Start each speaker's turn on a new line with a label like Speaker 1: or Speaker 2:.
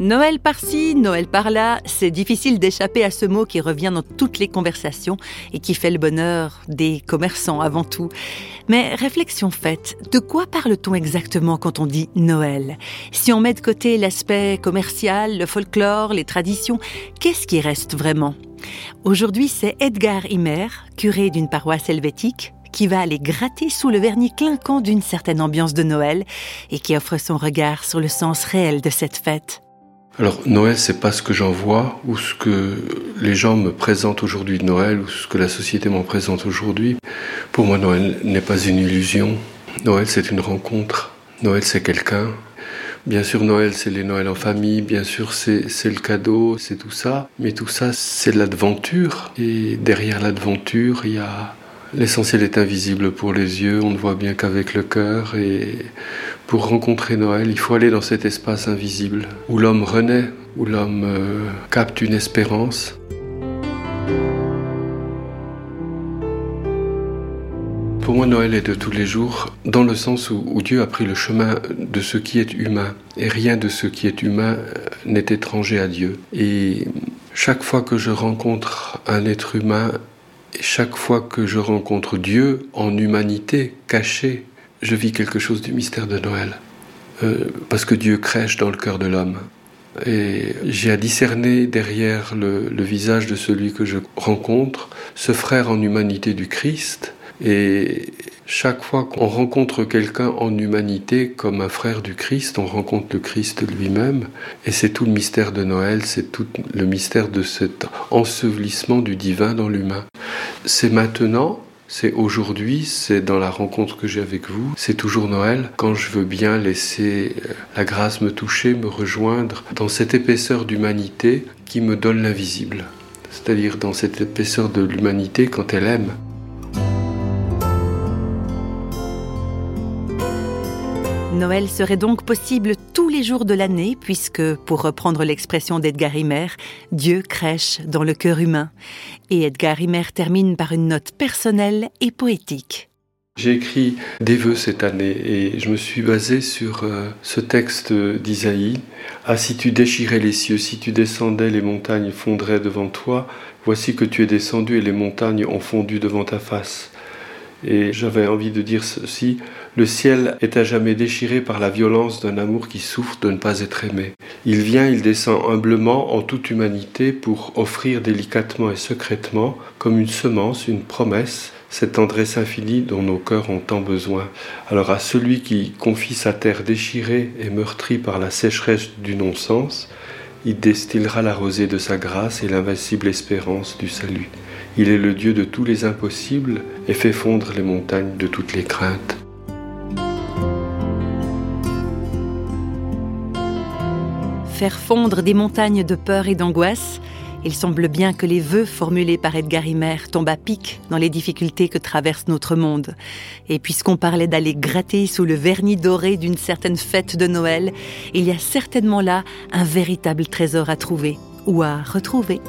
Speaker 1: Noël par-ci, Noël par-là, c'est difficile d'échapper à ce mot qui revient dans toutes les conversations et qui fait le bonheur des commerçants avant tout. Mais réflexion faite, de quoi parle-t-on exactement quand on dit Noël? Si on met de côté l'aspect commercial, le folklore, les traditions, qu'est-ce qui reste vraiment? Aujourd'hui, c'est Edgar Himer, curé d'une paroisse helvétique, qui va aller gratter sous le vernis clinquant d'une certaine ambiance de Noël et qui offre son regard sur le sens réel de cette fête.
Speaker 2: Alors Noël, c'est pas ce que j'en vois ou ce que les gens me présentent aujourd'hui de Noël ou ce que la société m'en présente aujourd'hui. Pour moi, Noël n'est pas une illusion. Noël, c'est une rencontre. Noël, c'est quelqu'un. Bien sûr, Noël, c'est les Noëls en famille. Bien sûr, c'est le cadeau, c'est tout ça. Mais tout ça, c'est l'aventure. Et derrière l'aventure, il y a L'essentiel est invisible pour les yeux, on ne voit bien qu'avec le cœur et pour rencontrer Noël, il faut aller dans cet espace invisible où l'homme renaît, où l'homme euh, capte une espérance. Pour moi, Noël est de tous les jours, dans le sens où, où, Dieu a pris le chemin de ce qui est humain, et rien de ce qui est humain euh, n'est étranger à Dieu. Et chaque fois que je rencontre un être humain, chaque fois que je rencontre Dieu en humanité cachée, je vis quelque chose du mystère de Noël. Euh, parce que Dieu crèche dans le cœur de l'homme. Et j'ai à discerner derrière le, le, visage de celui que je rencontre ce frère en humanité du Christ. Et chaque fois qu'on rencontre quelqu'un en humanité comme un frère du Christ, on rencontre le Christ lui-même. Et c'est tout le mystère de Noël, c'est tout le mystère de cet ensevelissement du divin dans l'humain. C'est maintenant, c'est aujourd'hui, c'est dans la rencontre que j'ai avec vous, c'est toujours Noël, quand je veux bien laisser euh, la grâce me toucher, me rejoindre dans cette épaisseur d'humanité qui me donne l'invisible. C'est-à-dire dans cette épaisseur de l'humanité quand elle aime.
Speaker 1: Noël serait donc possible tous les jours de l'année, puisque, pour reprendre l'expression d'Edgar Himer, Dieu crèche dans le cœur humain. Et Edgar Himer termine par une note personnelle et poétique.
Speaker 2: J'ai écrit des vœux cette année et je me suis basé sur euh, ce texte d'Isaïe. Ah, si tu déchirais les cieux, si tu descendais, les montagnes fondraient devant toi. Voici que tu es descendu et les montagnes ont fondu devant ta face. Et j'avais envie de dire ceci, le ciel est à jamais déchiré par la violence d'un amour qui souffre de ne pas être aimé. Il vient, il descend humblement en toute humanité pour offrir délicatement et secrètement, comme une semence, une promesse, cette tendresse infinie dont nos cœurs ont tant besoin. Alors à celui qui confie sa terre déchirée et meurtrie par la sécheresse du non-sens, il destillera la rosée de sa grâce et l'invincible espérance du salut. Il est le Dieu de tous les impossibles et fait fondre les montagnes de toutes les craintes.
Speaker 1: Faire fondre des montagnes de peur et d'angoisse, il semble bien que les vœux formulés par Edgar Himer tombent à pic dans les difficultés que traverse notre monde. Et puisqu'on parlait d'aller gratter sous le vernis doré d'une certaine fête de Noël, il y a certainement là un véritable trésor à trouver ou à retrouver.